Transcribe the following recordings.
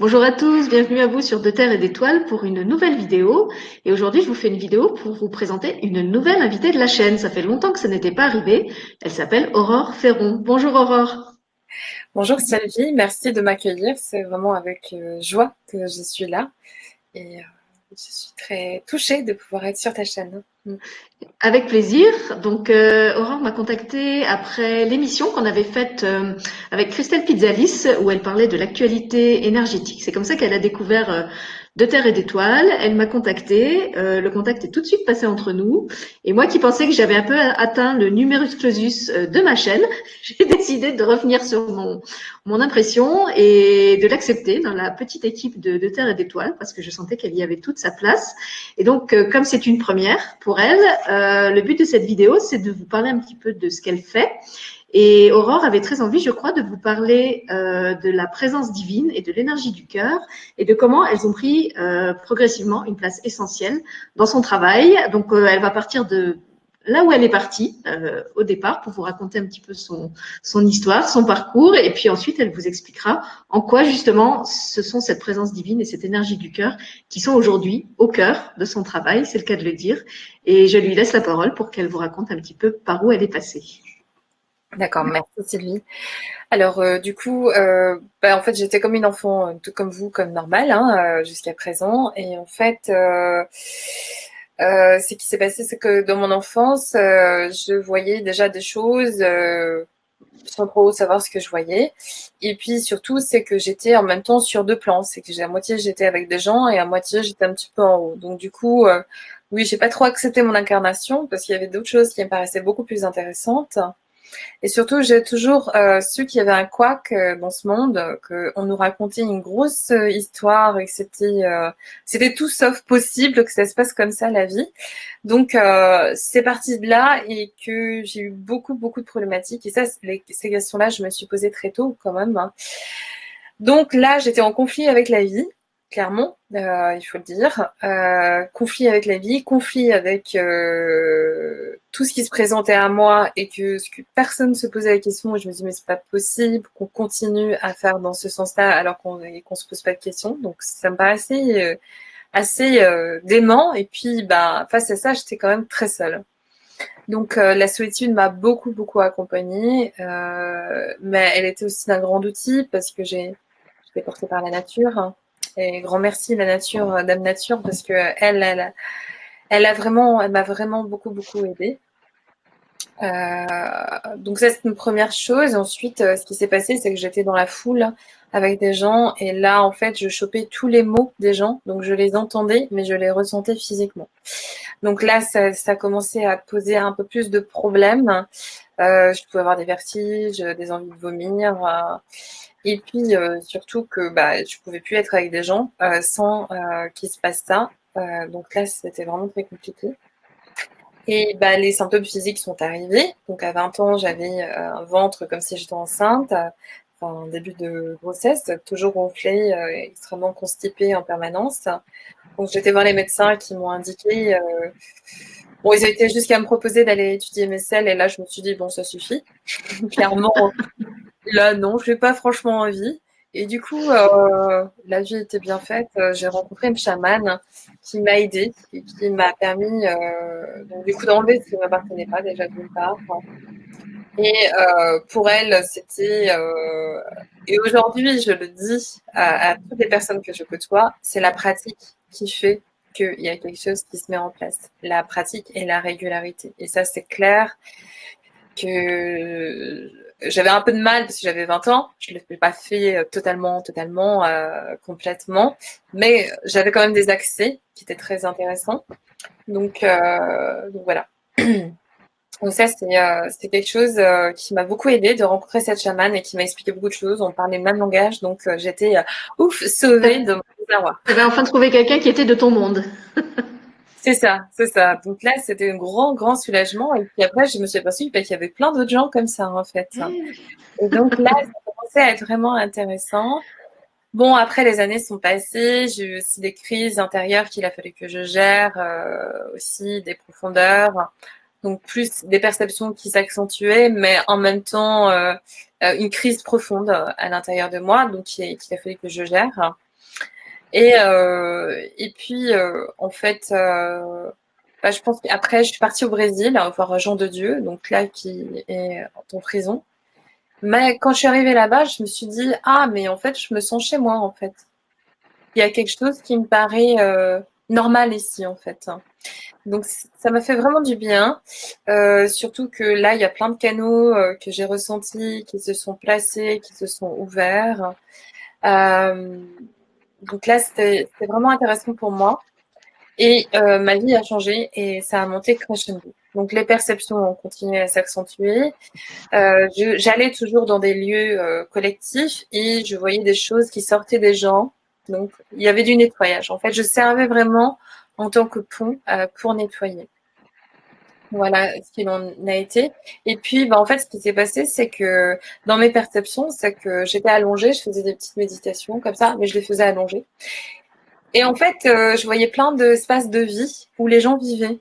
Bonjour à tous, bienvenue à vous sur De Terre et d'Étoiles pour une nouvelle vidéo. Et aujourd'hui, je vous fais une vidéo pour vous présenter une nouvelle invitée de la chaîne. Ça fait longtemps que ça n'était pas arrivé. Elle s'appelle Aurore Ferron. Bonjour Aurore. Bonjour Sylvie, merci de m'accueillir. C'est vraiment avec euh, joie que je suis là. Euh, je suis très touchée de pouvoir être sur ta chaîne. Mm. Avec plaisir. Donc, euh, Aurore m'a contacté après l'émission qu'on avait faite euh, avec Christelle Pizzalis, où elle parlait de l'actualité énergétique. C'est comme ça qu'elle a découvert euh, de terre et d'étoiles. Elle m'a contacté. Euh, le contact est tout de suite passé entre nous. Et moi qui pensais que j'avais un peu atteint le numerus clausus euh, de ma chaîne, j'ai décidé de revenir sur mon, mon impression et de l'accepter dans la petite équipe de, terre et d'étoiles parce que je sentais qu'elle y avait toute sa place. Et donc, euh, comme c'est une première pour elle, le but de cette vidéo, c'est de vous parler un petit peu de ce qu'elle fait et Aurore avait très envie, je crois, de vous parler euh, de la présence divine et de l'énergie du cœur et de comment elles ont pris euh, progressivement une place essentielle dans son travail. Donc, euh, elle va partir de là où elle est partie euh, au départ pour vous raconter un petit peu son, son histoire, son parcours, et puis ensuite elle vous expliquera en quoi justement ce sont cette présence divine et cette énergie du cœur qui sont aujourd'hui au cœur de son travail, c'est le cas de le dire. Et je lui laisse la parole pour qu'elle vous raconte un petit peu par où elle est passée. D'accord, merci Sylvie. Alors euh, du coup, euh, bah, en fait j'étais comme une enfant, euh, tout comme vous, comme normal hein, jusqu'à présent. Et en fait, ce qui s'est passé, c'est que dans mon enfance, je voyais déjà des choses sans trop savoir ce que je voyais. Et puis surtout, c'est que j'étais en même temps sur deux plans. C'est que à moitié j'étais avec des gens et à moitié j'étais un petit peu en haut. Donc du coup, oui, j'ai pas trop accepté mon incarnation parce qu'il y avait d'autres choses qui me paraissaient beaucoup plus intéressantes. Et surtout, j'ai toujours euh, su qu'il y avait un couac euh, dans ce monde, qu'on nous racontait une grosse euh, histoire et que c'était c'était tout sauf possible que ça se passe comme ça la vie. Donc c'est parti de là et que j'ai eu beaucoup beaucoup de problématiques. Et ça, ces questions-là, je me suis posée très tôt quand même. Hein. Donc là, j'étais en conflit avec la vie clairement, euh, il faut le dire. Euh, conflit avec la vie, conflit avec euh, tout ce qui se présentait à moi et que, que personne ne se posait la question. Je me dis mais c'est pas possible qu'on continue à faire dans ce sens-là alors qu'on qu'on se pose pas de questions. Donc ça me paraissait assez dément. Et puis bah face à ça, j'étais quand même très seule. Donc la solitude m'a beaucoup beaucoup accompagnée, mais elle était aussi d'un grand outil parce que j'ai été portée par la nature. Et grand merci la nature, euh, Dame Nature, parce que elle, elle, elle a vraiment, elle m'a vraiment beaucoup, beaucoup aidée. Euh, donc ça c'est une première chose. Ensuite, euh, ce qui s'est passé, c'est que j'étais dans la foule avec des gens et là en fait je chopais tous les mots des gens, donc je les entendais, mais je les ressentais physiquement. Donc là ça, ça commençait à poser un peu plus de problèmes. Euh, je pouvais avoir des vertiges, des envies de vomir. Euh, et puis euh, surtout que bah, je pouvais plus être avec des gens euh, sans euh, qu'il se passe ça. donc là, c'était vraiment très compliqué. Et bah, les symptômes physiques sont arrivés. Donc à 20 ans, j'avais un ventre comme si j'étais enceinte, enfin début de grossesse, toujours gonflé, extrêmement constipé en permanence. Donc j'étais voir les médecins qui m'ont indiqué. Bon, ils été jusqu'à me proposer d'aller étudier mes selles et là je me suis dit bon ça suffit. Clairement, Là, non, je n'ai pas franchement envie. Et du coup, euh, la vie était bien faite. Euh, j'ai rencontré une chamane qui m'a aidée et qui m'a permis, euh, donc, du coup, d'enlever ce qui ne m'appartenait pas déjà d'une part. Et euh, pour elle, c'était euh, et aujourd'hui, je le dis à, à, toutes les personnes que je côtoie, c'est la pratique qui fait qu'il y a quelque chose qui se met en place. La pratique et la régularité. Et ça, c'est clair que j'avais un peu de mal parce que j'avais 20 ans. Je ne l'ai pas fait euh, totalement, totalement, euh, complètement. Mais j'avais quand même des accès qui étaient très intéressants. Donc, euh, voilà. Donc ça, c'est quelque chose qui m'a beaucoup aidé de rencontrer cette chamane et qui m'a expliqué beaucoup de choses. On parlait le même langage, donc j'étais ouf, sauvée de mon désarroi. Tu avais enfin trouvé quelqu'un qui était de ton monde. C'est ça, c'est ça. Donc là, c'était un grand, grand soulagement. Et puis après, je me suis aperçue qu'il y avait plein d'autres gens comme ça, en fait. Et donc là, ça commençait à être vraiment intéressant. Bon, après, les années sont passées. J'ai eu aussi des crises intérieures qu'il a fallu que je gère, euh, aussi des profondeurs. donc plus des perceptions qui s'accentuaient, mais en même temps une crise profonde à l'intérieur de moi, donc qui, a fallu que je gère. Et, et puis, en fait, bah, je pense qu'après, je suis partie au Brésil à voir Jean de Dieu, donc là, qui est en prison. Mais quand je suis arrivée là-bas, je me suis dit, ah, mais en fait, je me sens chez moi, en fait. Il y a quelque chose qui me paraît euh, normal ici, en fait. Donc, ça m'a fait vraiment du bien. Euh, surtout que là, il y a plein de canaux euh, que j'ai ressentis, qui se sont placés, qui se sont ouverts. Donc là, c'était vraiment intéressant pour moi. Et euh, ma vie a changé et ça a monté crescendo. Donc les perceptions ont continué à s'accentuer. Euh, J'allais toujours dans des lieux euh, collectifs et je voyais des choses qui sortaient des gens. Donc il y avait du nettoyage. En fait, je servais vraiment en tant que pont pour nettoyer. Voilà ce qu'il en a été. Et puis, bah, en fait, ce qui s'est passé, c'est que dans mes perceptions, c'est que j'étais allongée, je faisais des petites méditations comme ça, mais je les faisais allongées. Et en fait, euh, je voyais plein d'espaces de vie où les gens vivaient.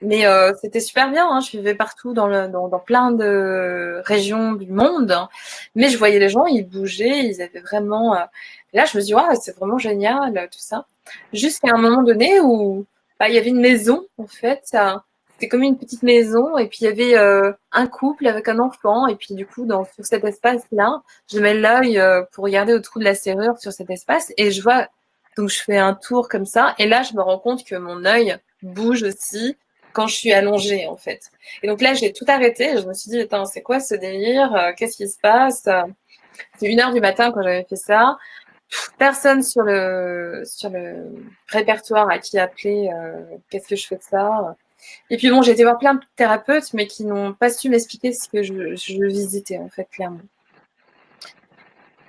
Mais euh, c'était super bien, hein. je vivais partout dans, le, plein de régions du monde. Mais je voyais les gens, ils bougeaient, ils avaient vraiment... Euh... là, je me suis dit, ouais, c'est vraiment génial, tout ça. Jusqu'à un moment donné où bah, il y avait une maison, en fait. C'était comme une petite maison, et puis il y avait euh, un couple avec un enfant, et puis du coup, dans, sur cet espace-là, je mets l'œil euh, pour regarder au trou de la serrure sur cet espace, et je vois donc je fais un tour comme ça et là je me rends compte que mon œil bouge aussi quand je suis allongée en fait. Et donc là j'ai tout arrêté. Je me suis dit attends c'est quoi ce délire euh, Qu'est-ce qui se passe C'est une heure du matin quand j'avais fait ça. Personne sur le sur le répertoire à qui appeler. Euh, qu'est-ce que je fais de ça? Et puis bon j'ai été voir plein de thérapeutes mais qui n'ont pas su m'expliquer ce que je, visitais en fait clairement.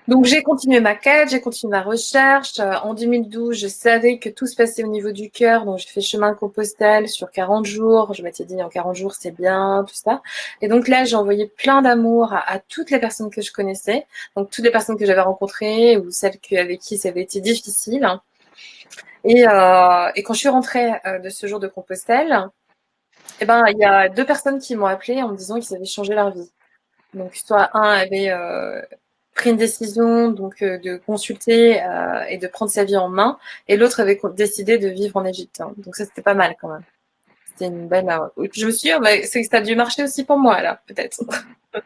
Donc j'ai continué ma quête, j'ai continué ma recherche. Euh, en 2012, je savais que tout se passait au niveau du cœur, donc j'ai fait chemin de Compostelle sur 40 jours. Je m'étais dit en 40 jours c'est bien, tout ça. Et donc là, j'ai envoyé plein d'amour à, toutes les personnes que je connaissais, donc toutes les personnes que j'avais rencontrées ou celles avec qui ça avait été difficile. Et, euh, quand je suis rentrée euh, de ce jour de Compostelle, eh ben il y a deux personnes qui m'ont appelé en me disant qu'ils avaient changé leur vie. Donc soit un avait euh, pris une décision donc euh, de consulter euh, et de prendre sa vie en main, et l'autre avait décidé de vivre en Égypte. Hein. Donc ça c'était pas mal quand même. C'était une belle. Je me suis dit, oh, c'est que ça a dû marcher aussi pour moi là, peut-être.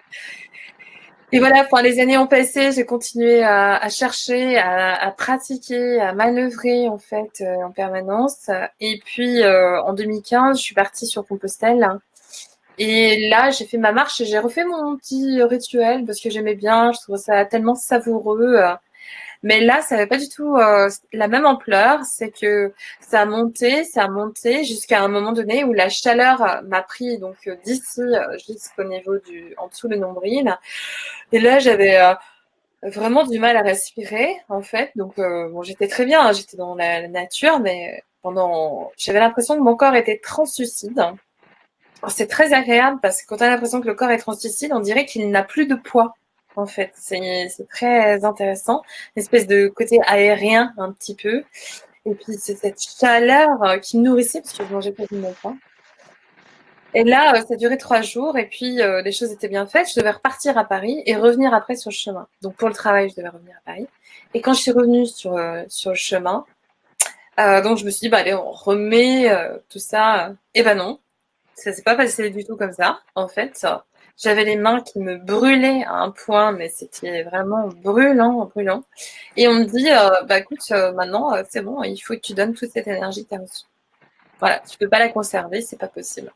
Et voilà, enfin, les années ont passé, j'ai continué à, chercher, à, pratiquer, à manœuvrer en fait en permanence. Et puis en 2015, je suis partie sur Compostelle et là, j'ai fait ma marche et j'ai refait mon petit rituel parce que j'aimais bien, je trouvais ça tellement savoureux. Mais là, ça n'avait pas du tout euh, la même ampleur. C'est que ça a monté, ça a monté jusqu'à un moment donné où la chaleur m'a pris donc euh, d'ici euh, jusqu'au niveau du, en dessous le nombril. Et là, j'avais vraiment du mal à respirer en fait. Donc bon, j'étais très bien, hein, j'étais dans la, nature, mais pendant, j'avais l'impression que mon corps était translucide. C'est très agréable parce que quand on a l'impression que le corps est translucide, on dirait qu'il n'a plus de poids. En fait, c'est très intéressant, une espèce de côté aérien un petit peu. Et puis c'est cette chaleur euh, qui me nourrissait parce que je mangeais pas mon pain. Et là, euh, ça duré trois jours et puis euh, les choses étaient bien faites. Je devais repartir à Paris et revenir après sur le chemin. Donc pour le travail, je devais revenir à Paris. Et quand je suis revenue sur, sur le chemin, donc je me suis dit, bah allez, on remet tout ça. Et ben non, ça s'est pas passé du tout comme ça. En fait, j'avais les mains qui me brûlaient à un point, mais c'était vraiment brûlant, brûlant. Et on me dit, euh, bah écoute, euh, maintenant euh, c'est bon, il faut que tu donnes toute cette énergie que tu as reçue. Voilà, tu peux pas la conserver, c'est pas possible.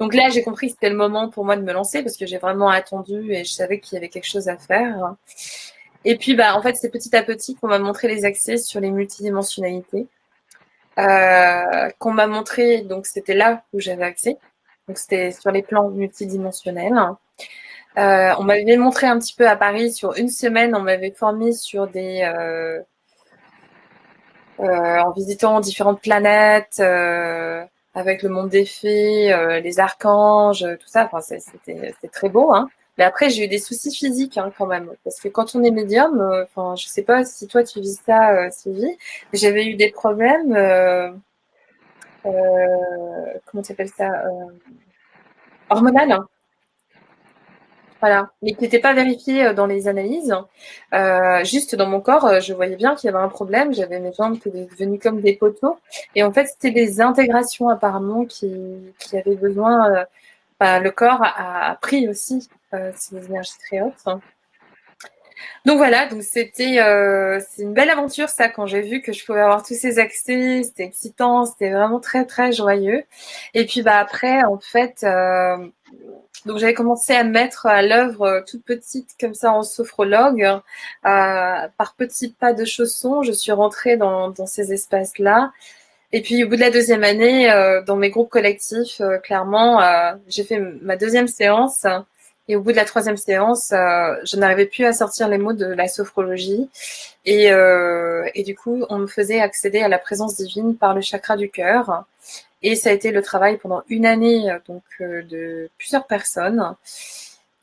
Donc là, j'ai compris que c'était le moment pour moi de me lancer parce que j'ai vraiment attendu et je savais qu'il y avait quelque chose à faire. Et puis, bah, en fait, c'est petit à petit qu'on m'a montré les accès sur les multidimensionnalités. Euh, qu'on m'a montré, donc c'était là où j'avais accès. Donc c'était sur les plans multidimensionnels. Euh, on m'avait montré un petit peu à Paris sur une semaine, on m'avait formé sur des euh, en visitant différentes planètes, avec le monde des fées, les archanges, tout ça. Enfin, c'était très beau. Hein. Mais après, j'ai eu des soucis physiques hein, quand même, parce que quand on est médium, euh, enfin, je sais pas si toi tu vis ça, euh, Sylvie, j'avais eu des problèmes. Euh, euh comment tu appelles ça hormonale. Hein. Voilà, mais qui n'était pas vérifié dans les analyses. juste dans mon corps, je voyais bien qu'il y avait un problème. J'avais mes jambes qui étaient devenues comme des poteaux. Et en fait, c'était des intégrations apparemment qui, qui avaient besoin. le corps a, a pris aussi ces énergies très hautes. Donc voilà, donc c'était euh, c'est une belle aventure ça quand j'ai vu que je pouvais avoir tous ces accès, c'était excitant, c'était vraiment très très joyeux. Et puis bah après en fait euh, donc j'avais commencé à mettre à l'œuvre euh, toute petite comme ça en sophrologue par petits pas de chaussons, je suis rentrée dans, ces espaces là. Et puis au bout de la deuxième année, dans mes groupes collectifs, clairement, j'ai fait ma deuxième séance et au bout de la troisième séance, euh, je n'arrivais plus à sortir les mots de la sophrologie. Et, euh, et, du coup, on me faisait accéder à la présence divine par le chakra du cœur. Et ça a été le travail pendant une année donc euh, de plusieurs personnes,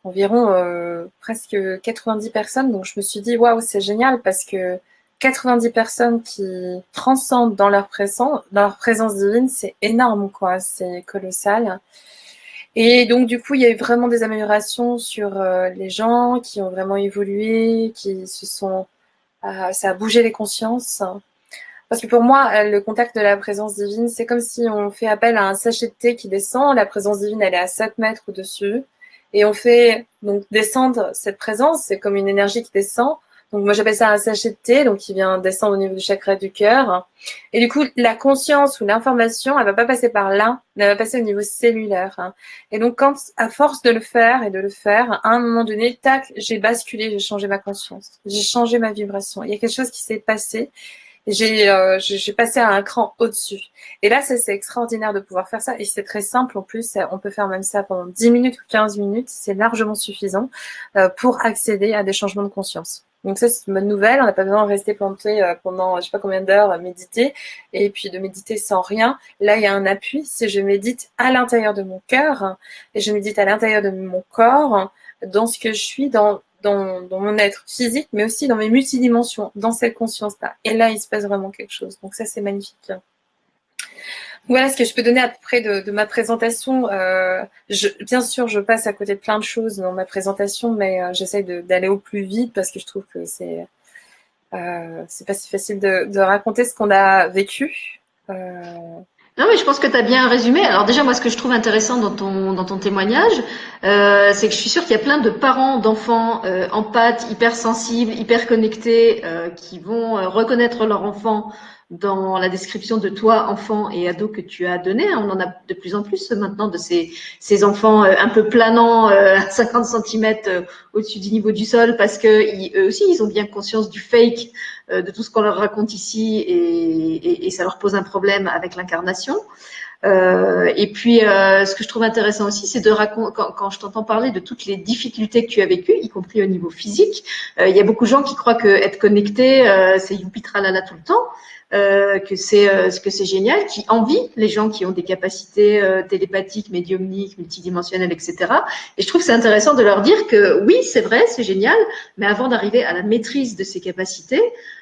environ presque 90 personnes. Donc je me suis dit waouh, c'est génial parce que 90 personnes qui transcendent dans leur présence, dans leur présence divine, c'est énorme quoi, c'est colossal. Et donc, du coup, il y a eu vraiment des améliorations sur euh, les gens qui ont vraiment évolué, qui se sont. Euh, ça a bougé les consciences. Parce que pour moi, euh, le contact de la présence divine, c'est comme si on fait appel à un sachet de thé qui descend. La présence divine, elle est à 7 mètres au-dessus. Et on fait donc descendre cette présence. C'est comme une énergie qui descend. Donc moi j'appelle ça un sachet de thé, donc qui vient descendre au niveau du chakra du cœur. Et du coup, la conscience ou l'information, elle va pas passer par là, elle va passer au niveau cellulaire. Et donc quand, à force de le faire et de le faire, à un moment donné, tac, j'ai basculé, j'ai changé ma conscience, j'ai changé ma vibration. Il y a quelque chose qui s'est passé. J'ai euh, passé à un cran au-dessus. Et là, c'est extraordinaire de pouvoir faire ça. Et c'est très simple en plus. On peut faire même ça pendant 10 minutes ou 15 minutes. C'est largement suffisant euh, pour accéder à des changements de conscience. Donc ça, c'est une bonne nouvelle. On n'a pas besoin de rester planté euh, pendant je sais pas combien d'heures à méditer et puis de méditer sans rien. Là, il y a un appui. Si je médite à l'intérieur de mon cœur et je médite à l'intérieur de mon corps, dans ce que je suis, dans, dans, dans mon être physique, mais aussi dans mes multidimensions, dans cette conscience-là. Et là, il se passe vraiment quelque chose. Donc ça, c'est magnifique. Voilà ce que je peux donner à peu près de, ma présentation. Euh, je, bien sûr, je passe à côté de plein de choses dans ma présentation, mais euh, j'essaye d'aller au plus vite parce que je trouve que c'est euh, c'est pas si facile de, de raconter ce qu'on a vécu. Euh, non, mais je pense que tu as bien résumé. Alors déjà, moi, ce que je trouve intéressant dans ton, dans ton témoignage, euh, c'est que je suis sûre qu'il y a plein de parents d'enfants euh, empathes, hypersensibles, hyper connectés, euh, qui vont euh, reconnaître leur enfant dans la description de toi, enfant et ado, que tu as donné. Hein. On en a de plus en plus maintenant de ces, ces enfants euh, un peu planants euh, à 50 cm euh, au-dessus du niveau du sol parce que eux aussi, ils ont bien conscience du fake, de tout ce qu'on leur raconte ici et, et, et, ça leur pose un problème avec l'incarnation. Euh, et puis, euh, ce que je trouve intéressant aussi, c'est de raconter, quand, quand, je t'entends parler de toutes les difficultés que tu as vécues, y compris au niveau physique, euh, il y a beaucoup de gens qui croient que être connecté, c'est youpi tralala tout le temps. Euh, que c'est euh, que c'est génial, qui envie les gens qui ont des capacités euh, télépathiques, médiumniques, multidimensionnelles, etc. Et je trouve c'est intéressant de leur dire que oui, c'est vrai, c'est génial, mais avant d'arriver à la maîtrise de ces capacités,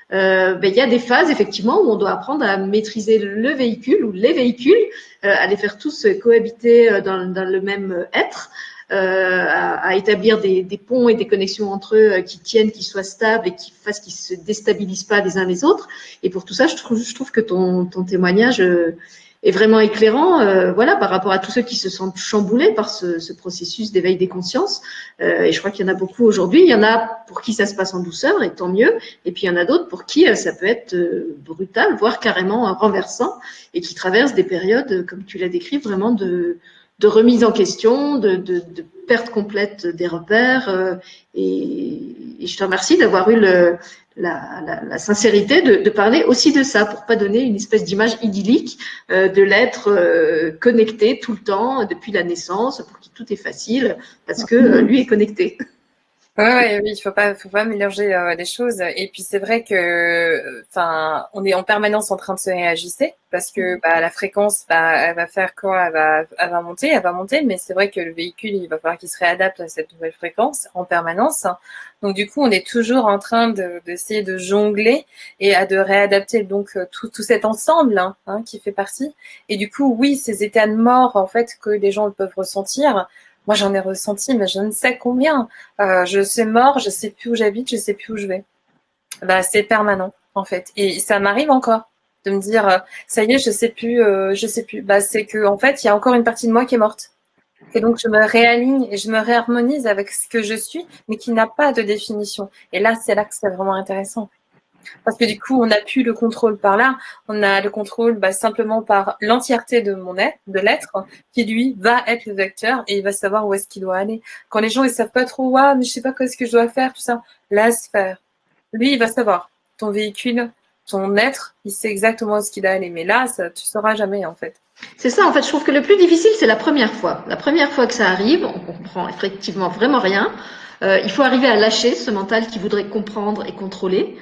ben, il y a des phases effectivement où on doit apprendre à maîtriser le véhicule ou les véhicules, à les faire tous cohabiter dans le même être. Euh, à, établir des, ponts et des connexions entre eux euh, qui tiennent, qui soient stables et qui fassent qu'ils se déstabilisent pas les uns les autres. Et pour tout ça, je trouve, je trouve que ton, ton témoignage euh, est vraiment éclairant, voilà, par rapport à tous ceux qui se sentent chamboulés par ce, processus d'éveil des consciences. et je crois qu'il y en a beaucoup aujourd'hui. Il y en a pour qui ça se passe en douceur, et tant mieux. Et puis il y en a d'autres pour qui ça peut être brutal, voire carrément renversant, et qui traversent des périodes, comme tu l'as décrit, vraiment de de remise en question, de, de, perte complète des repères. Euh, et, je te remercie d'avoir eu le, la, sincérité de, parler aussi de ça, pour pas donner une espèce d'image idyllique euh, de l'être euh, connecté tout le temps depuis la naissance, pour qui tout est facile, parce que lui est connecté. Ouais, oui, il faut pas, faut pas mélanger euh, les choses. Et puis c'est vrai que, enfin, on est en permanence en train de se réajuster parce que bah, la fréquence, bah, elle va faire quoi Elle va, elle va monter, elle va monter. Mais c'est vrai que le véhicule, il va falloir qu'il se réadapte à cette nouvelle fréquence en permanence. Donc du coup, on est toujours en train d'essayer de, jongler et à de réadapter donc tout, tout cet ensemble hein, hein, qui fait partie. Et du coup, oui, ces états de mort en fait que les gens peuvent ressentir moi, j'en ai ressenti, mais je ne sais combien. Euh, je sais mort, je sais plus où j'habite, je sais plus où je vais. Bah, c'est permanent, en fait. Et ça m'arrive encore de me dire, euh, ça y est, je sais plus, euh, je sais plus. Bah, c'est que, en fait, il y a encore une partie de moi qui est morte. Et donc, je me réaligne et je me réharmonise avec ce que je suis, mais qui n'a pas de définition. Et là, c'est là que c'est vraiment intéressant. Parce que du coup, on n'a plus le contrôle par là, on a le contrôle bah, simplement par l'entièreté de mon être, de l'être, qui lui va être le vecteur et il va savoir où est-ce qu'il doit aller. Quand les gens ils savent pas trop, ouais, mais je sais pas quoi est-ce que je dois faire, tout ça, laisse faire. Lui, il va savoir. Ton véhicule, ton être, il sait exactement où est-ce qu'il doit aller. Mais là, ça, tu sauras jamais en fait. C'est ça, en fait, je trouve que le plus difficile, c'est la première fois. La première fois que ça arrive, on comprend effectivement vraiment rien. Euh, il faut arriver à lâcher ce mental qui voudrait comprendre et contrôler.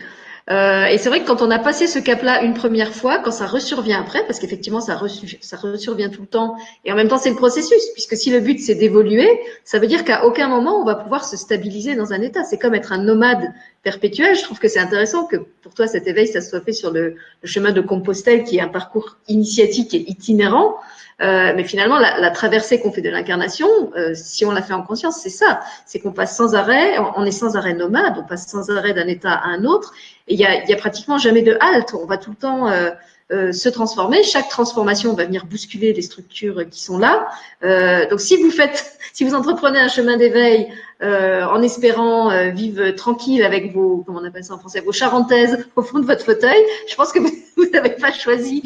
Euh, et c'est vrai que quand on a passé ce cap-là une première fois, quand ça ressurvient après, parce qu'effectivement ça, ça ressurvient tout le temps, et en même temps c'est le processus, puisque si le but c'est d'évoluer, ça veut dire qu'à aucun moment on va pouvoir se stabiliser dans un état. C'est comme être un nomade perpétuel. Je trouve que c'est intéressant que pour toi cet éveil ça soit fait sur le, chemin de Compostelle, qui est un parcours initiatique et itinérant. Euh, mais finalement, la, traversée qu'on fait de l'incarnation, euh, si on la fait en conscience, c'est ça. C'est qu'on passe sans arrêt, on est sans arrêt nomade, on passe sans arrêt d'un état à un autre, il y a, y a, pratiquement jamais de halte. On va tout le temps euh, euh, se transformer. Chaque transformation va venir bousculer les structures qui sont là. Euh, donc, si vous faites, si vous entreprenez un chemin d'éveil euh, en espérant euh, vivre tranquille avec vos, comment on appelle ça en français, vos charentaises au fond de votre fauteuil, je pense que vous n'avez pas choisi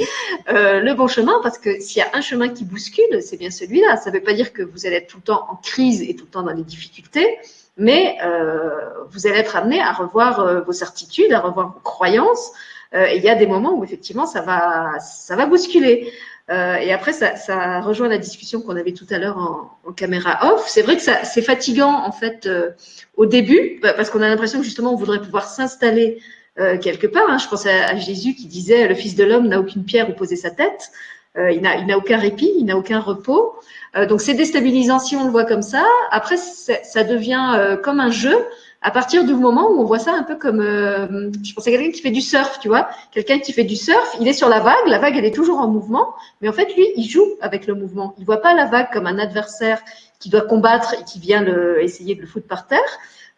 euh, le bon chemin parce que s'il y a un chemin qui bouscule, c'est bien celui-là. Ça ne veut pas dire que vous allez être tout le temps en crise et tout le temps dans les difficultés, mais euh, vous allez être amené à revoir euh, vos certitudes, à revoir vos croyances. et il y a des moments où effectivement ça va, ça va bousculer. Euh, et après, ça, ça, rejoint la discussion qu'on avait tout à l'heure en, en, caméra off. C'est vrai que c'est fatigant en fait euh, au début bah, parce qu'on a l'impression que justement on voudrait pouvoir s'installer euh, quelque part. Hein. Je pense à, à, Jésus qui disait le Fils de l'homme n'a aucune pierre où poser sa tête. Euh, il n'a aucun répit, il n'a aucun repos. Euh, donc c'est déstabilisant si on le voit comme ça. Après, ça devient comme un jeu à partir du moment où on voit ça un peu comme, euh, je pense à quelqu'un qui fait du surf, tu vois, quelqu'un qui fait du surf, il est sur la vague, la vague elle est toujours en mouvement, mais en fait lui il joue avec le mouvement. Il voit pas la vague comme un adversaire qui doit combattre et qui vient le, essayer de le foutre par terre.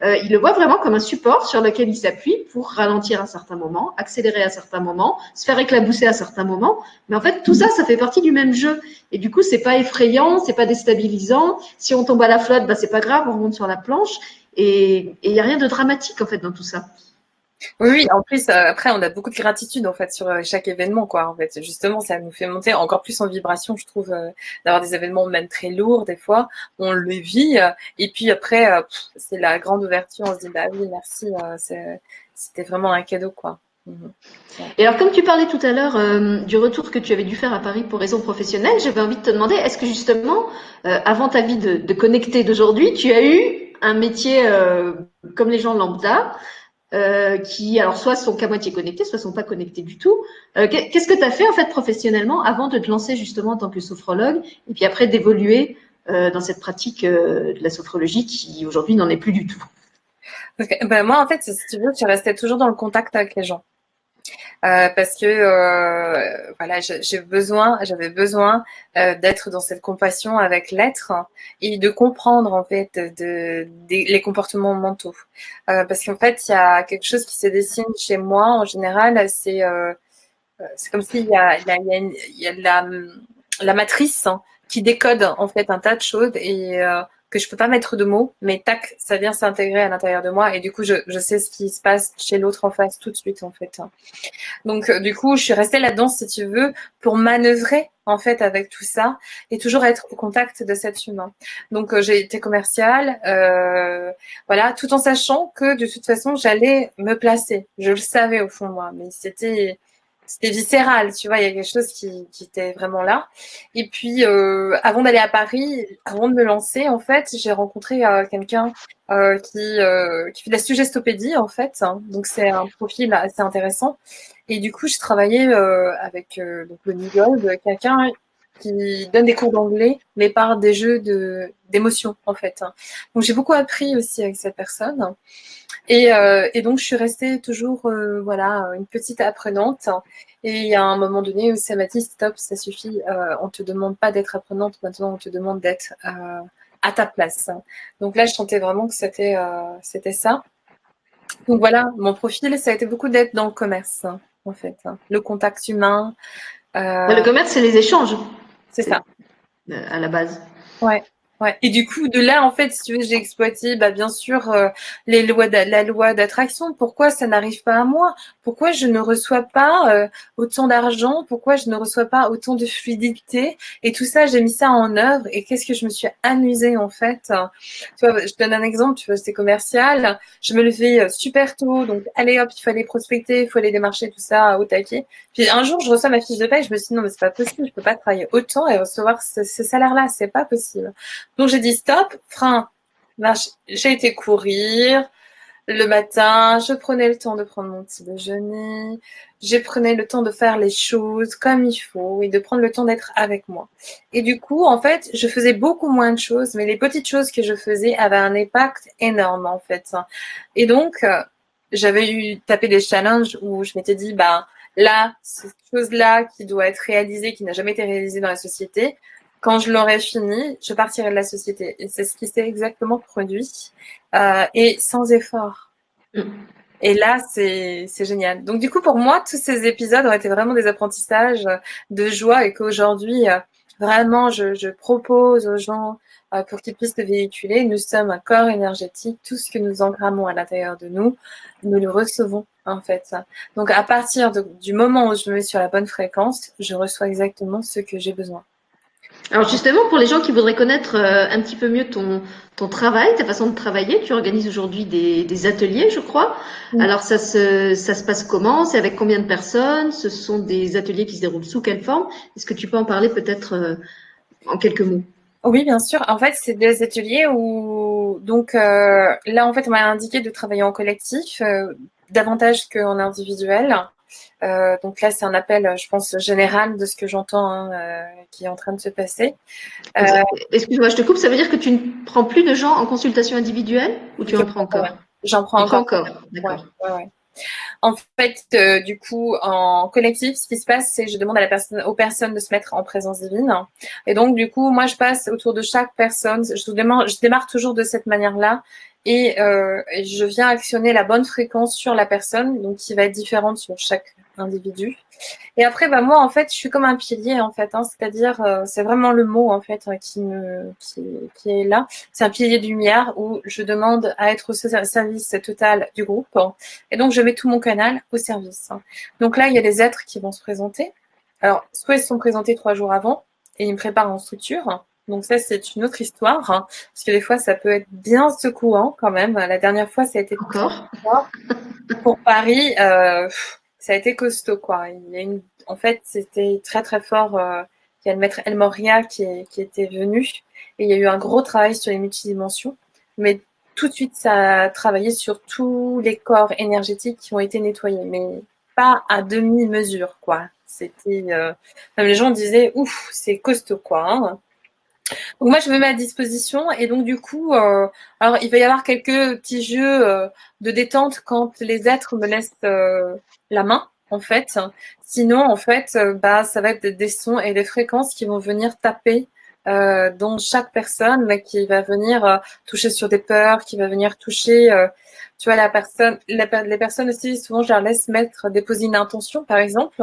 Euh, il le voit vraiment comme un support sur lequel il s'appuie pour ralentir à certains moments, accélérer à certains moments, se faire éclabousser à certains moments. Mais en fait, tout ça, ça fait partie du même jeu. Et du coup, c'est pas effrayant, c'est pas déstabilisant. Si on tombe à la flotte, bah c'est pas grave, on remonte sur la planche. Et il n'y a rien de dramatique en fait dans tout ça. Oui, en plus, euh, après, on a beaucoup de gratitude en fait sur euh, chaque événement, quoi. En fait, justement, ça nous fait monter encore plus en vibration, je trouve, euh, d'avoir des événements même très lourds des fois. On le vit, et puis après, c'est la grande ouverture. On se dit, bah oui, merci, c'était vraiment un cadeau, quoi. Mhm. Et alors, comme tu parlais tout à l'heure du retour que tu avais dû faire à Paris pour raison professionnelle, j'avais envie de te demander, est-ce que justement, avant ta vie de, connecté d'aujourd'hui, tu as eu un métier comme les gens lambda, qui, alors, soit sont qu'à moitié connectés, soit sont pas connectés du tout. Qu'est-ce que tu as fait, en fait, professionnellement, avant de te lancer justement en tant que sophrologue, et puis après d'évoluer dans cette pratique de la sophrologie qui, aujourd'hui, n'en est plus du tout? Ben, Moi, en fait, si tu veux, je restais toujours dans le contact avec les gens. Euh, parce que euh, voilà, j'ai besoin, j'avais besoin euh, d'être dans cette compassion avec l'être et de comprendre en fait de, les comportements mentaux. Euh, parce qu'en fait, il y a quelque chose qui se dessine chez moi en général, c'est euh, c'est comme s'il y a, y a, il y a la, la matrice hein, qui décode en fait un tas de choses et que je peux pas mettre de mots, mais tac, ça vient s'intégrer à l'intérieur de moi et du coup, je, je, sais ce qui se passe chez l'autre en face tout de suite en fait. Donc euh, du coup, je suis restée là-dedans si tu veux pour manœuvrer en fait avec tout ça et toujours être au contact de cet humain. Donc euh, j'ai été commerciale, euh, voilà, tout en sachant que de toute façon j'allais me placer. Je le savais au fond moi, mais c'était c'était viscéral, tu vois, il y a quelque chose qui, qui était vraiment là. Et puis, euh, avant d'aller à Paris, avant de me lancer, en fait, j'ai rencontré euh, quelqu'un euh, qui, euh, qui fait de la suggestopédie, en fait. Donc, c'est un profil assez intéressant. Et du coup, je travaillais euh, avec donc, le Nigold, quelqu'un qui donne des cours d'anglais, mais par des jeux de en fait. Donc, j'ai beaucoup appris aussi avec cette personne. Et, euh, et, donc, je suis restée toujours, euh, voilà, une petite apprenante. Et il y a un moment donné où ça m'a dit, stop, ça suffit, euh, on te demande pas d'être apprenante, maintenant on te demande d'être à ta place. Donc là, je sentais vraiment que c'était c'était ça. Donc voilà, mon profil, ça a été beaucoup d'être dans le commerce, en fait. Le contact humain. le commerce, c'est les échanges. C'est ça. À la base. Ouais. Et du coup, de là, en fait, si tu veux, j'ai exploité, bah, bien sûr, euh, les lois de, la loi d'attraction. Pourquoi ça n'arrive pas à moi? Pourquoi je ne reçois pas euh, autant d'argent? Pourquoi je ne reçois pas autant de fluidité? Et tout ça, j'ai mis ça en œuvre. Et qu'est-ce que je me suis amusée, en fait? Tu vois, je donne un exemple. Tu vois, c'était commercial. Je me levais euh, super tôt. Donc, allez hop, il fallait prospecter, il faut aller démarcher tout ça au taquet. Puis un jour, je reçois ma fiche de paie. Je me suis dit, non, mais c'est pas possible. Je peux pas travailler autant et recevoir ce, ce salaire-là. C'est pas possible. Donc j'ai dit stop, frein. J'ai été courir le matin, je prenais le temps de prendre mon petit déjeuner, je prenais le temps de faire les choses comme il faut et de prendre le temps d'être avec moi. Et du coup, en fait, je faisais beaucoup moins de choses, mais les petites choses que je faisais avaient un impact énorme en fait. Et donc, euh, j'avais eu tapé des challenges où je m'étais dit, bah là, cette chose-là qui doit être réalisée, qui n'a jamais été réalisée dans la société, quand je l'aurai fini, je partirai de la société. Et c'est ce qui s'est exactement produit. Euh, et sans effort. Et là, c'est génial. Donc, du coup, pour moi, tous ces épisodes ont été vraiment des apprentissages de joie et qu'aujourd'hui, euh, vraiment, je, je, propose aux gens euh, pour qu'ils puissent le véhiculer. Nous sommes un corps énergétique. Tout ce que nous engrammons à l'intérieur de nous, nous le recevons, en fait. Donc, à partir du moment où je me mets sur la bonne fréquence, je reçois exactement ce que j'ai besoin. Alors justement, pour les gens qui voudraient connaître euh, un petit peu mieux ton, ton travail, ta façon de travailler, tu organises aujourd'hui des, des, ateliers, je crois. Alors ça se, ça se passe comment? C'est avec combien de personnes? Ce sont des ateliers qui se déroulent sous quelle forme? Est-ce que tu peux en parler peut-être euh, en quelques mots? Oui, bien sûr. En fait, c'est des ateliers où, donc euh, là, en fait, on m'a indiqué de travailler en collectif davantage qu'en individuel. Euh, donc là, c'est un appel, je pense, général de ce que j'entends hein, euh, qui est en train de se passer. Euh, Excuse-moi, je te coupe. Ça veut dire que tu ne prends plus de gens en consultation individuelle ou tu en prends encore J'en prends encore. encore. D'accord. Ouais, ouais, en fait, du coup, en collectif, ce qui se passe, c'est que je demande à la personne, aux personnes de se mettre en présence divine. Et donc, du coup, moi, je passe autour de chaque personne. Je, démarre, je démarre toujours de cette manière-là et, euh, je viens actionner la bonne fréquence sur la personne, donc qui va être différente sur chaque individu. Et après, bah moi, en fait, je suis comme un pilier, en fait, hein, c'est-à-dire, euh, c'est vraiment le mot, en fait, qui me, qui, qui est là. C'est un pilier de lumière où je demande à être au service total du groupe. Et donc, je mets tout mon canal au service. Donc là, il y a des êtres qui vont se présenter. Alors, soit ils sont présentés trois jours avant et ils me préparent en structure. Donc ça, c'est une autre histoire, hein, parce que des fois, ça peut être bien secouant quand même. La dernière fois, ça a été encore pour Paris. Euh, ça a été costaud, quoi. Il y a une... En fait, c'était très très fort. Euh, il y a le maître El Moria qui, qui était venu et il y a eu un gros travail sur les multidimensions. Mais tout de suite, ça a travaillé sur tous les corps énergétiques qui ont été nettoyés, mais pas à demi-mesure, quoi. C'était, euh... même les gens disaient, ouf, c'est costaud, quoi. Hein. Donc moi, je me mets à disposition et donc du coup, euh, alors il va y avoir quelques petits jeux euh, de détente quand les êtres me laissent euh, la main, en fait. Sinon, en fait, bah ça va être des sons et des fréquences qui vont venir taper euh, dans chaque personne, qui va venir toucher sur des peurs, qui va venir toucher tu vois, la personne, les personnes aussi, souvent, je leur laisse mettre, déposer une intention, par exemple,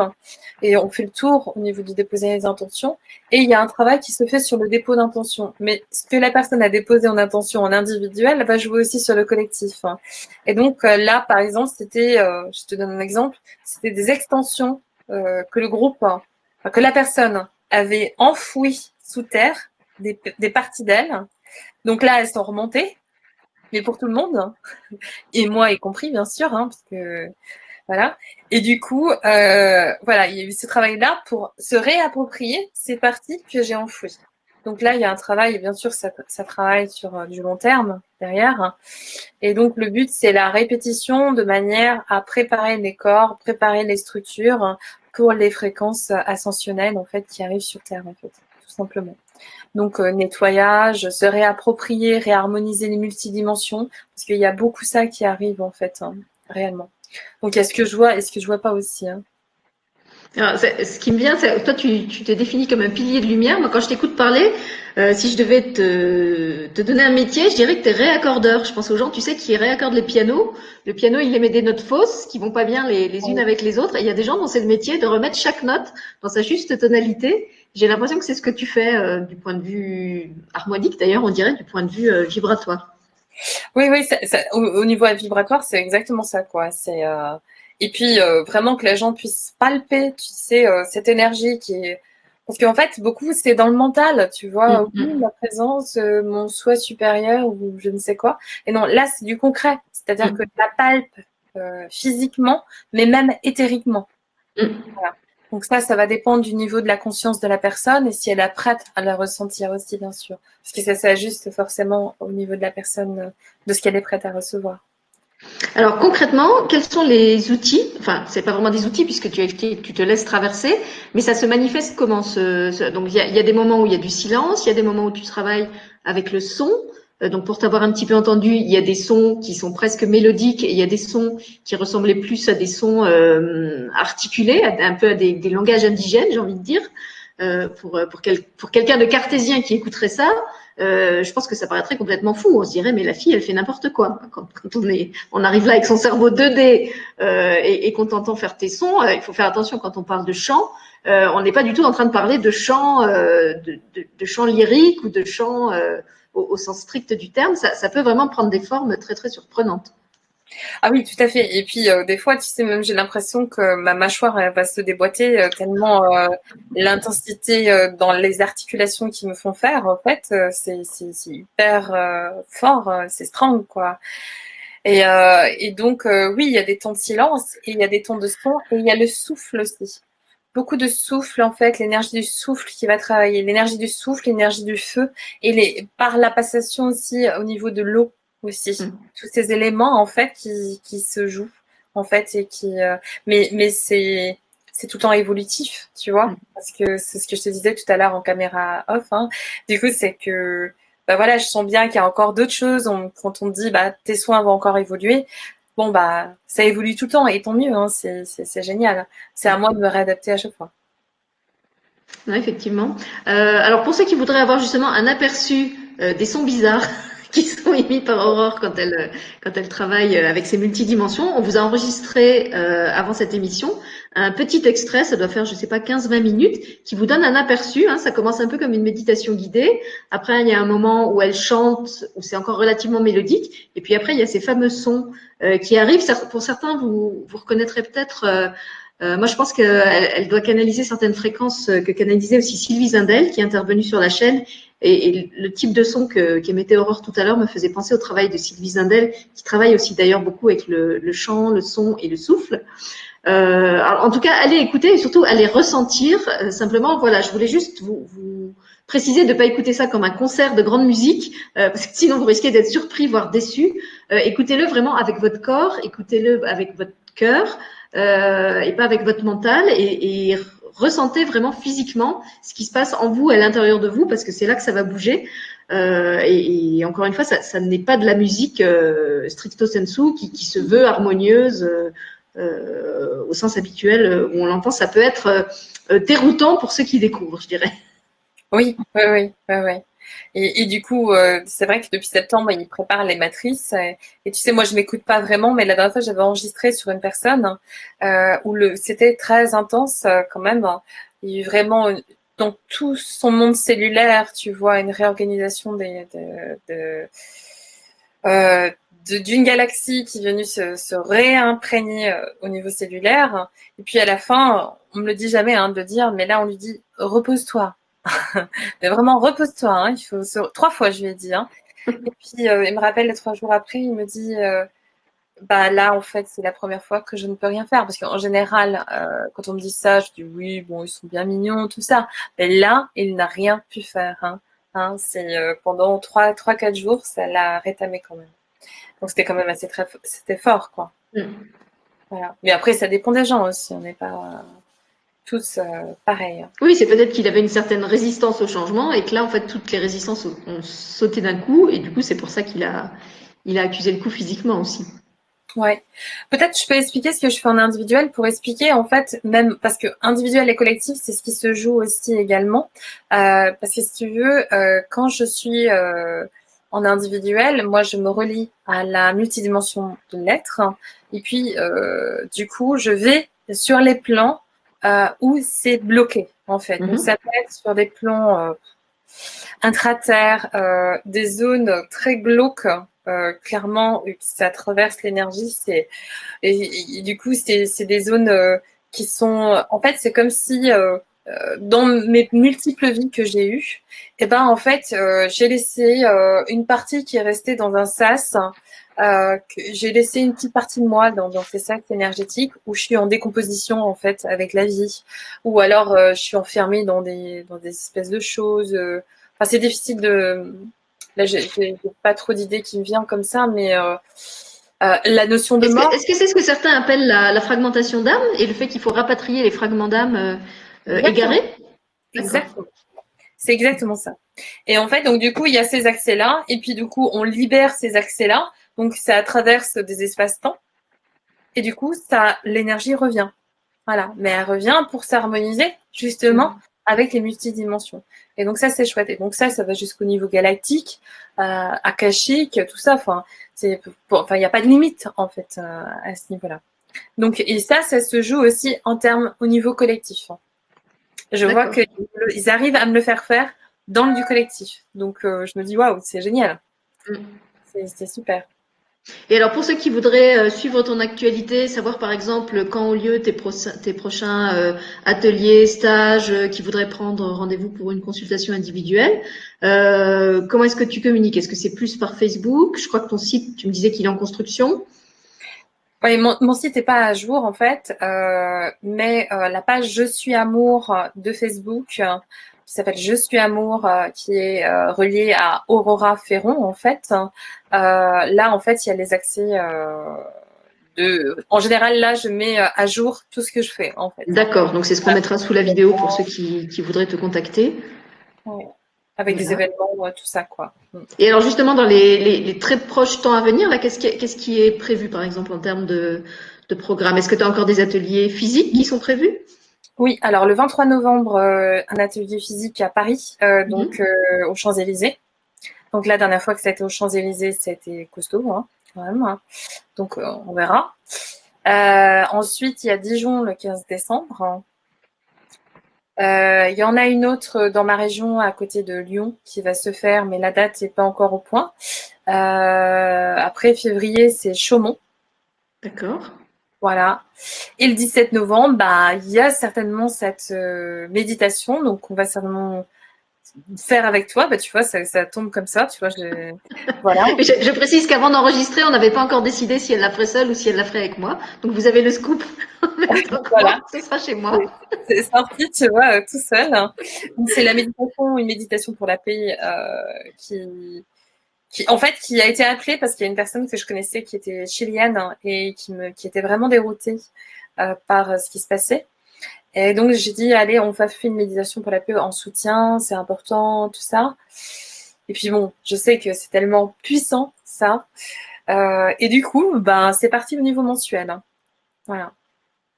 et on fait le tour au niveau du déposer des intentions, et il y a un travail qui se fait sur le dépôt d'intention. Mais ce que la personne a déposé en intention en individuel va jouer aussi sur le collectif. Et donc, euh, là, par exemple, c'était, euh, je te donne un exemple, c'était des extensions euh, que le groupe, que la personne avait enfouies sous terre, des, des parties d'elle. Donc là, elles sont remontées mais pour tout le monde, et moi y compris bien sûr, hein, parce que Voilà. Et du coup, euh, voilà, il y a eu ce travail-là pour se réapproprier ces parties que j'ai enfouies. Donc là, il y a un travail, bien sûr, ça, ça travaille sur euh, du long terme derrière. Et donc, le but, c'est la répétition de manière à préparer les corps, préparer les structures pour les fréquences ascensionnelles, en fait, qui arrivent sur Terre, en fait, tout simplement. Donc, euh, nettoyage, se réapproprier, réharmoniser les multidimensions, parce qu'il y a beaucoup ça qui arrive, en fait, hein, réellement. Donc, est-ce que je vois, est-ce que je vois pas aussi hein? Alors, ce qui me vient, c'est toi, tu, tu te définis comme un pilier de lumière. Moi, quand je t'écoute parler, euh, si je devais te, te, donner un métier, je dirais que tu es réaccordeur. Je pense aux gens, tu sais, qui réaccordent les pianos. Le piano, il émet des notes fausses qui vont pas bien les, les unes avec les autres. Et il y a des gens dont c'est le métier de remettre chaque note dans sa juste tonalité. J'ai l'impression que c'est ce que tu fais euh, du point de vue harmonique, d'ailleurs, on dirait, du point de vue euh, vibratoire. Oui, oui, ça, ça, au, au, niveau vibratoire, c'est exactement ça, quoi. C'est euh, et puis euh, vraiment que les gens puissent palper, tu sais, euh, cette énergie qui est parce qu'en fait beaucoup c'est dans le mental, tu vois, mm -hmm. ma présence, euh, mon soi supérieur ou je ne sais quoi. Et non, là c'est du concret, c'est-à-dire mm que la palpe physiquement, mais même éthériquement. Mm. Voilà. Donc ça, ça va dépendre du niveau de la conscience de la personne et si elle est prête à la ressentir aussi, bien sûr. Parce que ça s'ajuste forcément au niveau de la personne, de ce qu'elle est prête à recevoir. Alors concrètement, quels sont les outils Enfin, c'est pas vraiment des outils puisque tu, te laisses traverser, mais ça se manifeste comment ce, Donc il y a, des moments où il y a du silence, il y a des moments où tu travailles avec le son. Euh, donc pour t'avoir un petit peu entendu, il y a des sons qui sont presque mélodiques et il y a des sons qui ressemblaient plus à des sons euh, articulés, un peu à des, langages indigènes, j'ai envie de dire. Euh, pour, quel, pour quelqu'un de cartésien qui écouterait ça, euh, je pense que ça paraîtrait complètement fou. On se dirait, mais la fille, elle fait n'importe quoi. Quand, on, est, on arrive là avec son cerveau 2D euh, et, qu'on t'entend faire tes sons, euh, il faut faire attention quand on parle de chant. Euh, on n'est pas du tout en train de parler de chant, euh, de, de, de, chant lyrique ou de chant au, sens strict du terme. Ça, peut vraiment prendre des formes très, très surprenantes. Ah oui, tout à fait. Et puis euh, des fois, tu sais, même j'ai l'impression que ma mâchoire va se déboîter euh, tellement euh, l'intensité dans les articulations qui me font faire, en fait, c'est hyper fort, c'est strong, quoi. Et, et donc, oui, il y a des temps de silence, et il y a des temps de son, et il y a le souffle aussi. Beaucoup de souffle, en fait, l'énergie du souffle qui va travailler, l'énergie du souffle, l'énergie du feu, et les, par la passation aussi au niveau de l'eau aussi. Mmh. Tous ces éléments, en fait, qui, qui, se jouent, en fait, et qui. Euh, mais mais c'est. C'est tout le temps évolutif, tu vois, mmh. parce que c'est ce que je te disais tout à l'heure en caméra off. Hein. Du coup, c'est que, bah voilà, je sens bien qu'il y a encore d'autres choses. On, quand on dit, bah tes soins vont encore évoluer, bon bah ça évolue tout le temps et tant mieux. Hein, c'est génial. C'est à moi de me réadapter à chaque fois. Ouais, effectivement. Euh, alors pour ceux qui voudraient avoir justement un aperçu euh, des sons bizarres qui sont émis par Aurore quand elle, elle travaille avec ses multidimensions. On vous a enregistré euh, avant cette émission un petit extrait, ça doit faire, je sais pas, 15-20 minutes, qui vous donne un aperçu. Hein, ça commence un peu comme une méditation guidée. Après, il y a un moment où elle chante, où c'est encore relativement mélodique. Et puis après, il y a ces fameux sons euh, qui arrivent. Pour certains, vous, vous reconnaîtrez peut-être... Euh, euh, moi, je pense qu'elle elle doit canaliser certaines fréquences que canalisait aussi Sylvie Zindel, qui est intervenue sur la chaîne et, et, le type de son qu'émettait qu Aurore tout à l'heure me faisait penser au travail de Sylvie Zindel, qui travaille aussi d'ailleurs beaucoup avec le, le, chant, le son et le souffle. Euh, alors, en tout cas, allez écouter et surtout allez ressentir. Euh, simplement, voilà, je voulais juste vous, vous préciser de ne pas écouter ça comme un concert de grande musique, euh, parce que sinon vous risquez d'être surpris, voire déçu. Euh, écoutez-le vraiment avec votre corps, écoutez-le avec votre cœur. Euh, et pas avec votre mental et, et ressentez vraiment physiquement ce qui se passe en vous, à l'intérieur de vous, parce que c'est là que ça va bouger. Euh, et, et, encore une fois, ça, ça n'est pas de la musique euh, stricto sensu qui, qui, se veut harmonieuse euh, au sens habituel où on l'entend. Ça peut être euh, déroutant pour ceux qui découvrent, je dirais. Oui, oui, oui, oui. Et, du coup, euh, c'est vrai que depuis septembre, il prépare les matrices. Et, tu sais, moi, je m'écoute pas vraiment, mais la dernière fois, j'avais enregistré sur une personne euh, où le, c'était très intense euh, quand même. Il y a eu vraiment dans tout son monde cellulaire, tu vois, une réorganisation des, de, euh, d'une galaxie qui est venue se, se réimprégner euh, au niveau cellulaire. Et puis à la fin, on me le dit jamais hein, de dire, mais là, on lui dit repose-toi mais vraiment, repose-toi. Hein, il faut se... Trois fois, je lui ai dit. Hein. Et puis, euh, il me rappelle trois jours après, il me dit euh, bah là, en fait, c'est la première fois que je ne peux rien faire. Parce qu'en général, euh, quand on me dit ça, je dis oui, bon, ils sont bien mignons, tout ça. Mais là, il n'a rien pu faire. Hein. Hein, c'est pendant 3 trois, quatre jours, ça l'a rétamé quand même. Donc c'était quand même assez très, c'était fort, quoi. Mm. Voilà. Mais après, ça dépend des gens aussi. On n'est pas tous euh, pareils. Oui, c'est peut-être qu'il avait une certaine résistance au changement et que là, en fait, toutes les résistances ont sauté d'un coup et du coup, c'est pour ça qu'il a, il a accusé le coup physiquement aussi. Ouais. Peut-être je peux expliquer ce que je fais en individuel pour expliquer en fait même parce que individuel et collectif c'est ce qui se joue aussi également euh, parce que si tu veux euh, quand je suis en individuel moi je me relie à la multidimension de l'être et puis euh, du coup je vais sur les plans euh, où c'est bloqué en fait Donc, mhm. ça peut être sur des plans euh, intraterres des zones très glauques euh, clairement, ça traverse l'énergie. C'est et, du coup, c'est des zones euh, qui sont. En fait, c'est comme si euh, dans mes multiples vies que j'ai eues, eh ben en fait, j'ai laissé une partie qui est restée dans un sas. j'ai laissé une petite partie de moi dans, dans ces sacs énergétiques où je suis en décomposition en fait avec la vie, ou alors je suis enfermée dans des dans des espèces de choses. Enfin, c'est difficile de Là, j'ai pas trop d'idées qui me viennent comme ça, mais euh, euh, la notion de mort. Est-ce que c'est ce que certains appellent la, fragmentation d'âme et le fait qu'il faut rapatrier les fragments d'âme euh, égarés Exactement. C'est exactement ça. Et en fait, donc du coup, il y a ces accès-là, et puis du coup, on libère ces accès-là. Donc ça traverse des espaces-temps, et du coup, ça, l'énergie revient. Voilà, mais elle revient pour s'harmoniser justement avec les multidimensions. Et donc ça, c'est chouette. Et donc ça, ça va jusqu'au niveau galactique, euh, akashique, tout ça. Enfin, c'est, enfin, il n'y a pas de limite en fait euh, à ce niveau-là. Donc et ça, ça se joue aussi en termes au niveau collectif. Je vois qu'ils arrivent à me le faire faire dans le du collectif. Donc euh, je me dis waouh, c'est génial. Mm. C'est super. Et alors pour ceux qui voudraient euh, suivre ton actualité, savoir par exemple quand ont lieu tes, tes prochains euh, ateliers, stages, euh, qui voudraient prendre rendez-vous pour une consultation individuelle, comment est-ce que tu communiques? Est-ce que c'est plus par Facebook? Je crois que ton site, tu me disais qu'il est en construction. Oui, mon, mon site n'est pas à jour en fait, mais la page Je suis amour de Facebook qui s'appelle Je suis amour, euh, qui est euh, relié à Aurora Ferron en fait. Euh, là en fait il y a les accès de. En général là je mets à jour tout ce que je fais en fait. D'accord, donc c'est ce qu'on mettra sous la vidéo pour ceux qui, qui voudraient te contacter. Avec des événements, tout ça quoi. Mm. Et alors justement dans les, les, les très proches temps à venir là, qu'est-ce qui, qu'est-ce qui est prévu par exemple en termes de, de programme? Est-ce que tu as encore des ateliers physiques qui sont prévus? Oui, alors le 23 novembre, euh, un atelier physique à Paris, euh, mhm. donc euh, aux Champs-Élysées. Donc la dernière fois que c'était aux Champs-Élysées, c'était costaud, hein, quand même. Hein. Donc on verra. ensuite, il y a Dijon le 15 décembre. Il y en a une autre dans ma région à côté de Lyon qui va se faire, mais la date n'est pas encore au point. après février, c'est Chaumont. D'accord. Voilà. Et le 17 novembre, bah, il y a certainement cette euh, méditation. Donc, on va certainement faire avec toi. Bah, tu vois, ça, ça tombe comme ça. Tu vois, je, voilà. je, précise qu'avant d'enregistrer, on n'avait pas encore décidé si elle la ferait seule ou si elle la ferait avec moi. Donc, vous avez le scoop. voilà. Ce sera chez moi. C'est sorti, tu vois, tout seul. C'est la méditation, une méditation pour la paix euh, qui qui, en fait, qui a été appelée parce qu'il y a une personne que je connaissais qui était chilienne et qui, me, qui était vraiment déroutée euh, par ce qui se passait. Et donc, j'ai dit, allez, on va faire une méditation pour la paix en soutien, c'est important, tout ça. Et puis bon, je sais que c'est tellement puissant, ça. Euh, et du coup, ben, c'est parti au niveau mensuel. Voilà.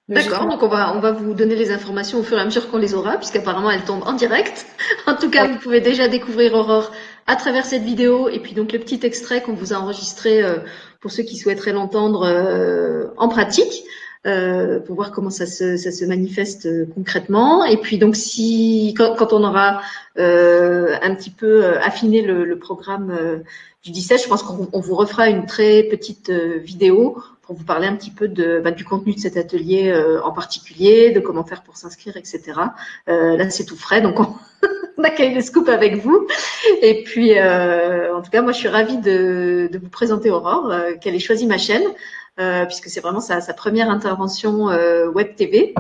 D'accord, donc on va, on va vous donner les informations au fur et à mesure qu'on les aura, puisqu'apparemment elles tombent en direct. en tout cas, vous pouvez déjà découvrir Aurore à travers cette vidéo et puis donc le petit extrait qu'on vous a enregistré euh, pour ceux qui souhaiteraient l'entendre euh, en pratique. Euh, pour voir comment ça se, ça se manifeste concrètement. Et puis donc si quand, quand on aura un petit peu affiné le, le programme du 17, je pense qu'on vous refera une très petite vidéo pour vous parler un petit peu de, bah, du contenu de cet atelier en particulier, de comment faire pour s'inscrire, etc. là, c'est tout frais, donc on, on accueille le scoop avec vous. Et puis, euh, en tout cas, moi, je suis ravie de, vous présenter Aurore, euh, qu'elle ait choisi ma chaîne. Euh, puisque c'est vraiment sa, première intervention euh, web TV.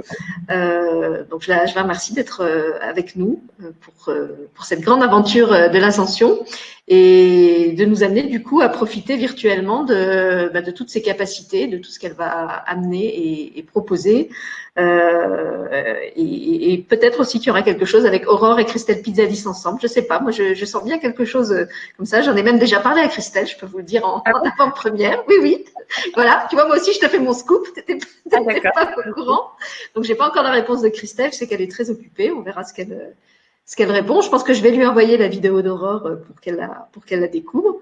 Euh, donc je la, je la remercie d'être euh, avec nous pour, pour cette grande aventure de l'ascension et de nous amener du coup à profiter virtuellement de, bah, de toutes ses capacités, de tout ce qu'elle va amener et, et proposer. Euh, et, et peut-être aussi qu'il y aura quelque chose avec Aurore et Christelle Pizzalis ensemble. Je sais pas, moi je, je sens bien quelque chose comme ça. J'en ai même déjà parlé à Christelle, je peux vous le dire en, en avant-première. Oui, oui. Voilà, tu vois, moi aussi je te fais mon scoop. T'étais ah, pas au courant. Donc j'ai pas encore la réponse de Christelle. Je sais qu'elle est très occupée. On verra ce qu'elle ce qu'elle répond. Je pense que je vais lui envoyer la vidéo d'Aurore euh, pour qu'elle la, pour qu'elle la découvre.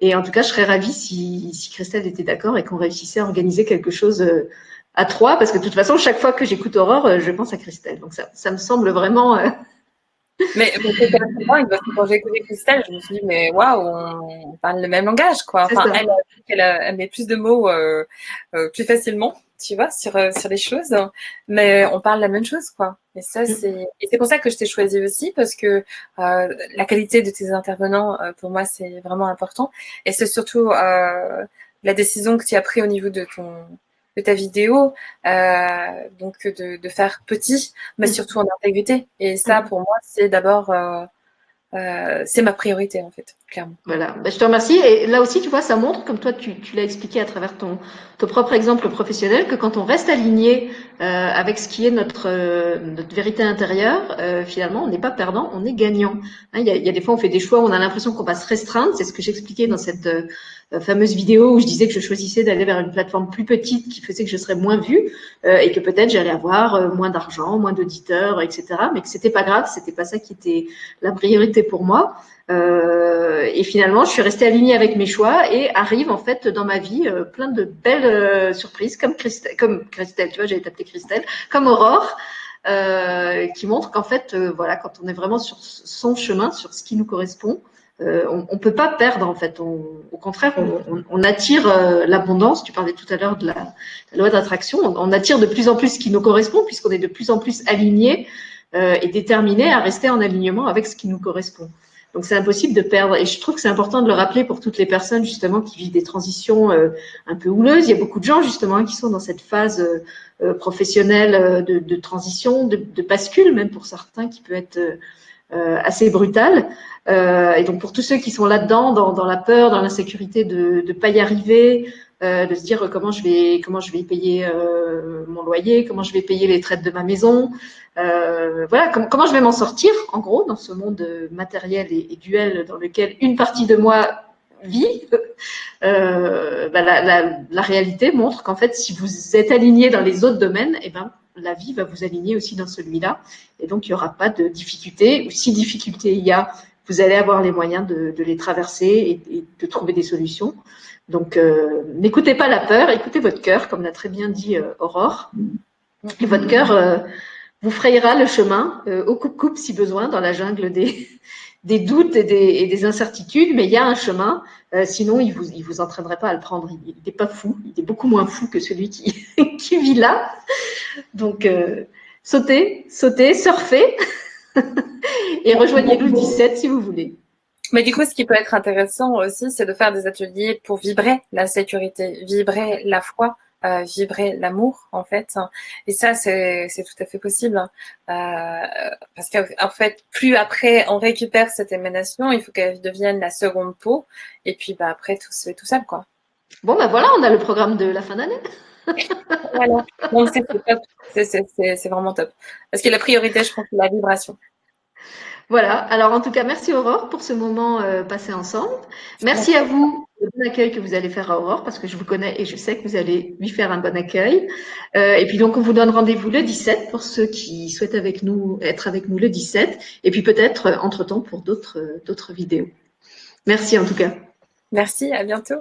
Et en tout cas, je serais ravie si, si Christelle était d'accord et qu'on réussissait à organiser quelque chose euh, à trois, parce que de toute façon, chaque fois que j'écoute Aurore, euh, je pense à Christelle. Donc ça, ça me semble vraiment. Mais, quand j'ai écouté Christelle, je me suis dit, mais waouh, on parle le même langage, quoi. Enfin, elle, elle, elle, met plus de mots euh, euh, plus facilement tu vois, sur, sur les choses. Mais on parle la même chose, quoi. Et ça, mm. c'est, et c'est pour ça que je t'ai choisi aussi, parce que euh, la qualité de tes intervenants, euh, pour moi, c'est vraiment important. Et c'est surtout euh, la décision que tu as prise au niveau de ton, de ta vidéo, euh, donc de, de faire petit, mais mm. surtout en intégrité. Et ça, mm. pour moi, c'est d'abord euh, c'est ma priorité en fait, Voilà, ben, je te remercie. Et là aussi, tu vois, ça montre, comme toi, tu, tu l'as expliqué à travers ton, ton propre exemple professionnel, que quand on reste aligné euh, avec ce qui est notre, euh, notre vérité intérieure, euh, finalement, on n'est pas perdant, on est gagnant. Hein, il, y a, y, a, des fois, on fait des choix on a l'impression qu'on va se restreindre. C'est ce que j'expliquais dans cette euh, fameuse vidéo où je disais que je choisissais d'aller vers une plateforme plus petite qui faisait que je serais moins vue et que peut-être j'allais avoir moins d'argent, moins d'auditeurs, etc. Mais que c'était pas grave, c'était pas ça qui était la priorité pour moi. Euh, et finalement, je suis restée alignée avec mes choix et arrive en fait dans ma vie euh, plein de belles euh, surprises comme Christelle, comme Christelle, tu vois, j'avais tapé Christelle, comme Aurore, euh, qui montre qu'en fait, voilà, quand on est vraiment sur son chemin, sur ce qui nous correspond, on, on peut pas perdre en fait. On, au contraire, on, attire l'abondance. Tu parlais tout à l'heure de la, la loi d'attraction. On, attire de plus en plus ce qui nous correspond puisqu'on est de plus en plus aligné et déterminé à rester en alignement avec ce qui nous correspond. Donc c'est impossible de perdre. Et je trouve que c'est important de le rappeler pour toutes les personnes justement qui vivent des transitions euh, un peu houleuses. Il y a beaucoup de gens justement qui sont dans cette phase euh, euh, professionnelle de, de, transition, de, de, bascule même pour certains, qui peut être assez brutale. et donc pour tous ceux qui sont là-dedans, dans, dans, la peur, dans l'insécurité de ne pas y arriver, euh, de se dire comment je vais comment je vais payer euh, mon loyer, comment je vais payer les traites de ma maison, euh, voilà comment je vais m'en sortir en gros dans ce monde matériel et, duel dans lequel une partie de moi vit. Euh, bah, la, réalité montre qu'en fait si vous êtes aligné dans les autres domaines, eh ben la vie va vous aligner aussi dans celui-là et donc il n'y aura pas de difficultés ou si difficulté il y a, vous allez avoir les moyens de, les traverser et, de trouver des solutions. Donc, euh, n'écoutez pas la peur, écoutez votre cœur, comme l'a très bien dit euh, Aurore. Et votre cœur euh, vous frayera le chemin euh, au coupe-coupe si besoin dans la jungle des, doutes et des, incertitudes, mais il y a un chemin. Euh, sinon, il vous, vous entraînerait pas à le prendre. Il n'est pas fou. Il est beaucoup moins fou que celui qui, vit là. Donc, sautez, sautez, surfez et rejoignez-nous 17 si vous voulez. Mais du coup, ce qui peut être intéressant aussi, c'est de faire des ateliers pour vibrer la sécurité, vibrer la foi, euh, vibrer l'amour, en fait. Et ça, c'est tout à fait possible. Euh, parce qu'en fait, plus après on récupère cette émanation, il faut qu'elle devienne la seconde peau. Et puis, bah, après, tout se fait tout seul, quoi. Bon, ben voilà, on a le programme de la fin d'année. voilà. c'est vraiment top. Parce que la priorité, je pense, c'est la vibration. Voilà. Alors, en tout cas, merci Aurore pour ce moment euh, passé ensemble. Merci à vous le bon accueil que vous allez faire à Aurore parce que je vous connais et je sais que vous allez lui faire un bon accueil. Euh, et puis donc, on vous donne rendez-vous le 17 pour ceux qui souhaitent avec nous être avec nous le 17 et puis peut-être euh, entre-temps pour d'autres d'autres vidéos. Merci en tout cas. Merci, à bientôt.